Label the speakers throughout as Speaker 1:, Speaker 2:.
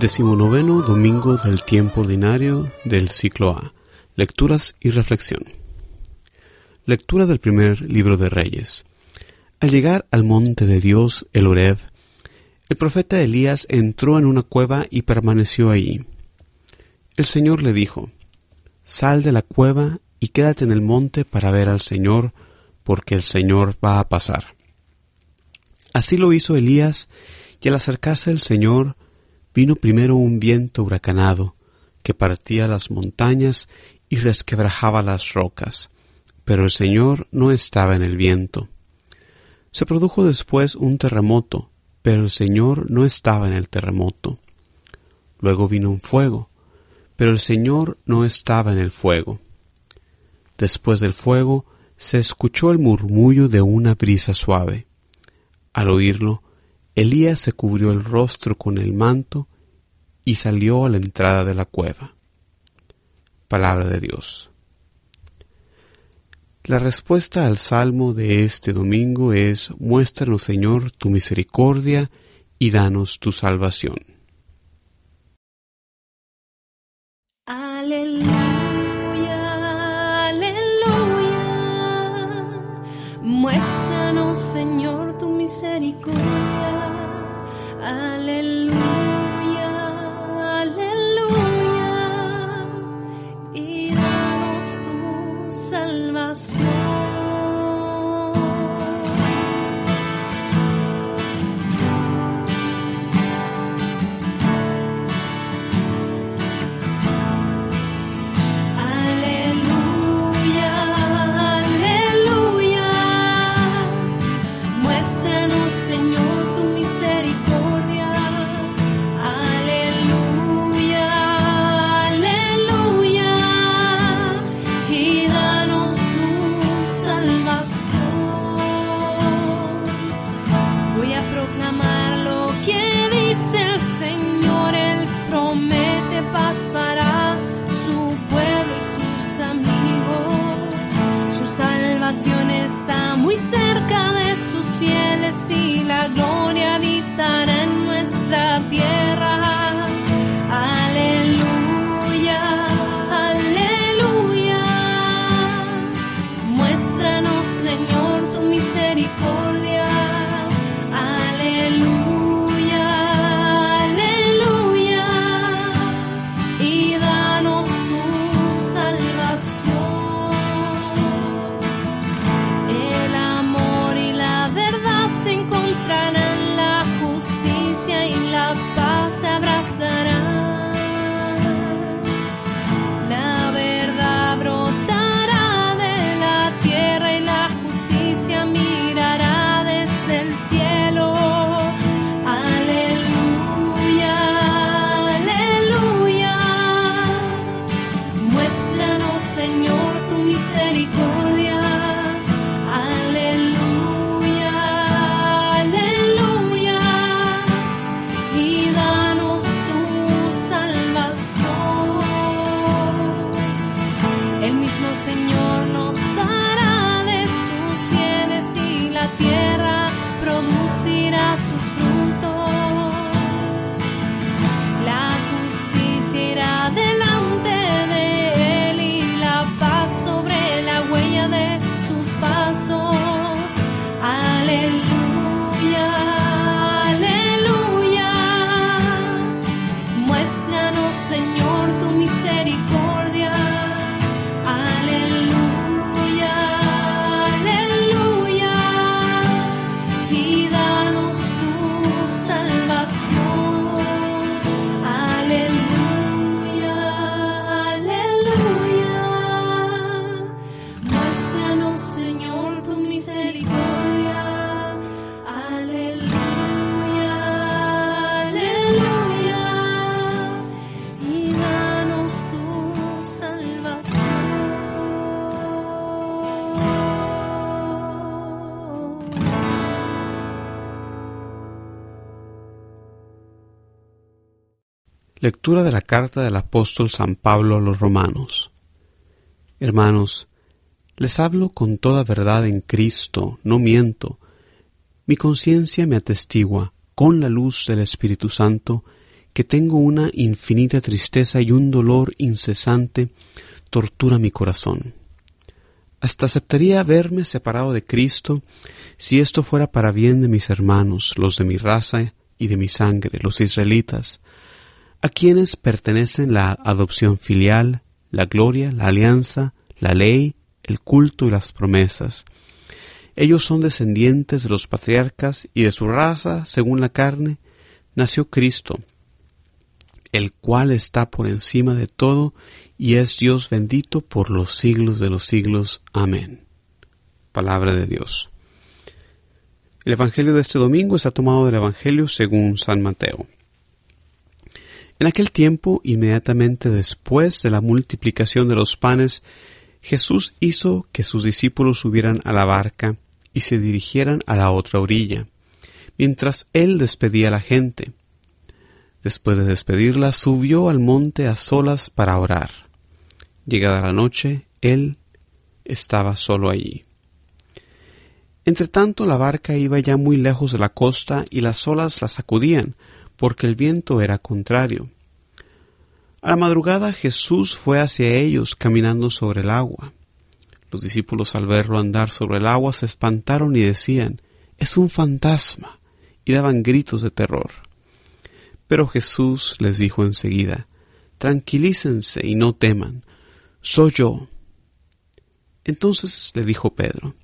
Speaker 1: Decimonoveno domingo del tiempo ordinario del ciclo A. Lecturas y reflexión. Lectura del primer libro de Reyes. Al llegar al monte de Dios, el Oreb, el profeta Elías entró en una cueva y permaneció allí. El Señor le dijo, Sal de la cueva y quédate en el monte para ver al Señor, porque el Señor va a pasar. Así lo hizo Elías, y al acercarse el Señor, vino primero un viento huracanado, que partía las montañas y resquebrajaba las rocas, pero el Señor no estaba en el viento. Se produjo después un terremoto, pero el Señor no estaba en el terremoto. Luego vino un fuego, pero el Señor no estaba en el fuego. Después del fuego se escuchó el murmullo de una brisa suave. Al oírlo, Elías se cubrió el rostro con el manto y salió a la entrada de la cueva. Palabra de Dios. La respuesta al salmo de este domingo es Muéstranos, Señor, tu misericordia y danos tu salvación.
Speaker 2: Aleluya, aleluya. Muéstranos, Señor, está muy cerca.
Speaker 1: Lectura de la carta del apóstol San Pablo a los romanos. Hermanos, les hablo con toda verdad en Cristo, no miento. Mi conciencia me atestigua, con la luz del Espíritu Santo, que tengo una infinita tristeza y un dolor incesante tortura mi corazón. Hasta aceptaría verme separado de Cristo si esto fuera para bien de mis hermanos, los de mi raza y de mi sangre, los israelitas, a quienes pertenecen la adopción filial, la gloria, la alianza, la ley, el culto y las promesas. Ellos son descendientes de los patriarcas y de su raza, según la carne, nació Cristo, el cual está por encima de todo y es Dios bendito por los siglos de los siglos. Amén. Palabra de Dios. El Evangelio de este domingo está tomado del Evangelio según San Mateo. En aquel tiempo, inmediatamente después de la multiplicación de los panes, Jesús hizo que sus discípulos subieran a la barca y se dirigieran a la otra orilla, mientras él despedía a la gente. Después de despedirla, subió al monte a solas para orar. Llegada la noche, él estaba solo allí. Entretanto, la barca iba ya muy lejos de la costa y las olas la sacudían, porque el viento era contrario. A la madrugada Jesús fue hacia ellos caminando sobre el agua. Los discípulos al verlo andar sobre el agua se espantaron y decían, es un fantasma, y daban gritos de terror. Pero Jesús les dijo enseguida, Tranquilícense y no teman, soy yo. Entonces le dijo Pedro,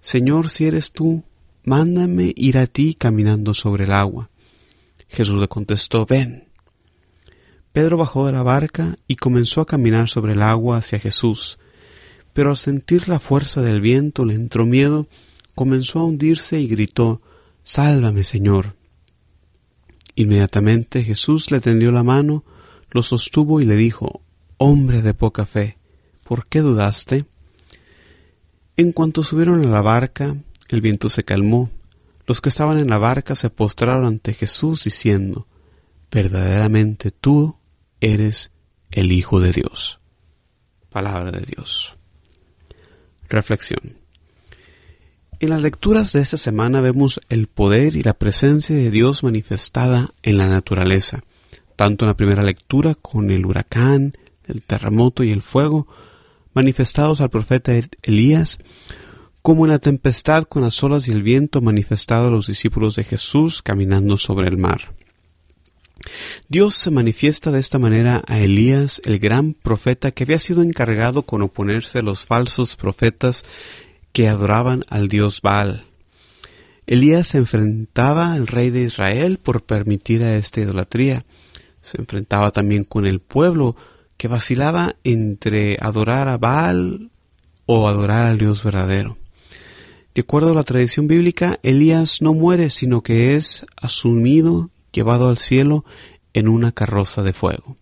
Speaker 1: Señor, si eres tú, mándame ir a ti caminando sobre el agua. Jesús le contestó, ven. Pedro bajó de la barca y comenzó a caminar sobre el agua hacia Jesús, pero al sentir la fuerza del viento le entró miedo, comenzó a hundirse y gritó, Sálvame, Señor. Inmediatamente Jesús le tendió la mano, lo sostuvo y le dijo, Hombre de poca fe, ¿por qué dudaste? En cuanto subieron a la barca, el viento se calmó. Los que estaban en la barca se postraron ante Jesús diciendo, Verdaderamente tú eres el Hijo de Dios. Palabra de Dios. Reflexión. En las lecturas de esta semana vemos el poder y la presencia de Dios manifestada en la naturaleza, tanto en la primera lectura con el huracán, el terremoto y el fuego, manifestados al profeta Elías, como en la tempestad con las olas y el viento manifestado a los discípulos de Jesús caminando sobre el mar. Dios se manifiesta de esta manera a Elías, el gran profeta que había sido encargado con oponerse a los falsos profetas que adoraban al dios Baal. Elías se enfrentaba al rey de Israel por permitir a esta idolatría. Se enfrentaba también con el pueblo que vacilaba entre adorar a Baal o adorar al Dios verdadero. De acuerdo a la tradición bíblica, Elías no muere, sino que es asumido, llevado al cielo en una carroza de fuego.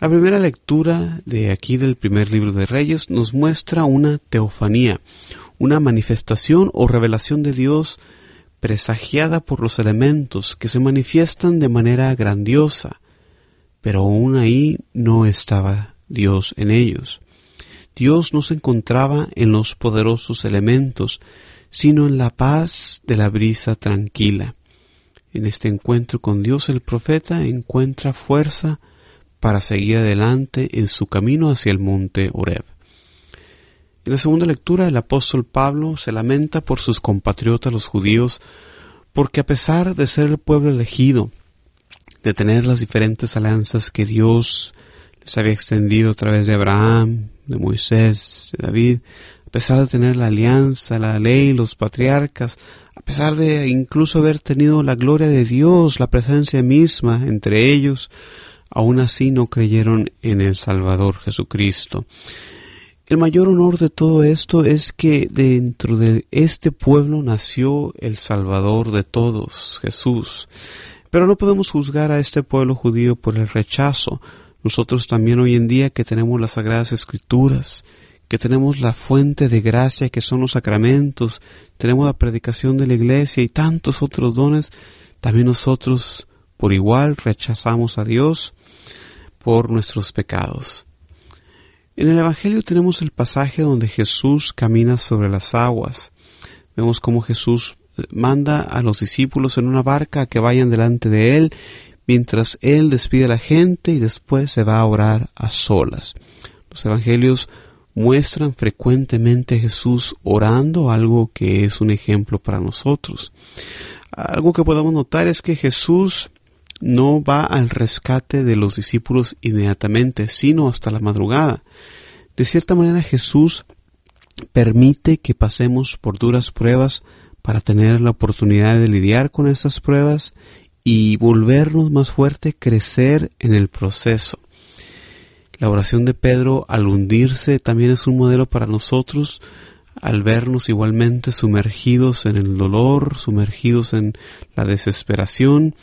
Speaker 1: La primera lectura de aquí del primer libro de Reyes nos muestra una teofanía, una manifestación o revelación de Dios presagiada por los elementos que se manifiestan de manera grandiosa, pero aún ahí no estaba Dios en ellos. Dios no se encontraba en los poderosos elementos, sino en la paz de la brisa tranquila. En este encuentro con Dios el profeta encuentra fuerza para seguir adelante en su camino hacia el monte Oreb. En la segunda lectura el apóstol Pablo se lamenta por sus compatriotas los judíos porque a pesar de ser el pueblo elegido, de tener las diferentes alianzas que Dios les había extendido a través de Abraham, de Moisés, de David, a pesar de tener la alianza, la ley, los patriarcas, a pesar de incluso haber tenido la gloria de Dios, la presencia misma entre ellos, aún así no creyeron en el Salvador Jesucristo. El mayor honor de todo esto es que dentro de este pueblo nació el Salvador de todos, Jesús. Pero no podemos juzgar a este pueblo judío por el rechazo. Nosotros también hoy en día que tenemos las sagradas escrituras, que tenemos la fuente de gracia que son los sacramentos, tenemos la predicación de la iglesia y tantos otros dones, también nosotros por igual rechazamos a Dios por nuestros pecados. En el Evangelio tenemos el pasaje donde Jesús camina sobre las aguas. Vemos cómo Jesús manda a los discípulos en una barca que vayan delante de él mientras él despide a la gente y después se va a orar a solas. Los evangelios muestran frecuentemente a Jesús orando, algo que es un ejemplo para nosotros. Algo que podemos notar es que Jesús no va al rescate de los discípulos inmediatamente, sino hasta la madrugada. De cierta manera Jesús permite que pasemos por duras pruebas para tener la oportunidad de lidiar con esas pruebas y volvernos más fuerte, crecer en el proceso. La oración de Pedro al hundirse también es un modelo para nosotros, al vernos igualmente sumergidos en el dolor, sumergidos en la desesperación,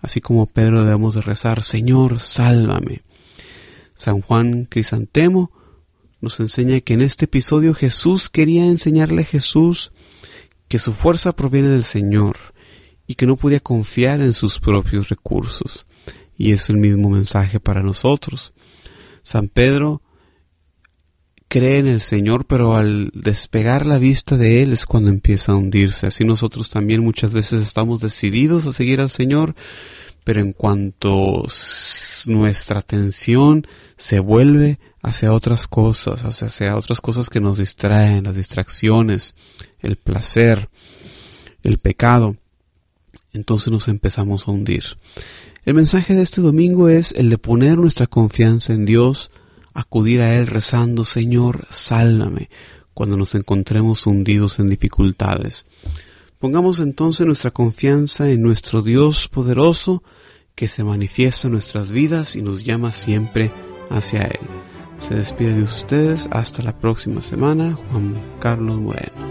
Speaker 1: así como Pedro debemos de rezar, Señor, sálvame. San Juan Crisantemo nos enseña que en este episodio Jesús quería enseñarle a Jesús que su fuerza proviene del Señor y que no podía confiar en sus propios recursos. Y es el mismo mensaje para nosotros. San Pedro cree en el Señor, pero al despegar la vista de Él es cuando empieza a hundirse. Así nosotros también muchas veces estamos decididos a seguir al Señor, pero en cuanto nuestra atención se vuelve hacia otras cosas, hacia, otras cosas que nos distraen, las distracciones, el placer, el pecado, entonces nos empezamos a hundir. El mensaje de este domingo es el de poner nuestra confianza en Dios, acudir a Él rezando, Señor, sálvame, cuando nos encontremos hundidos en dificultades. Pongamos entonces nuestra confianza en nuestro Dios poderoso, que se manifiesta en nuestras vidas y nos llama siempre hacia Él. Se despide de ustedes hasta la próxima semana, Juan Carlos Moreno.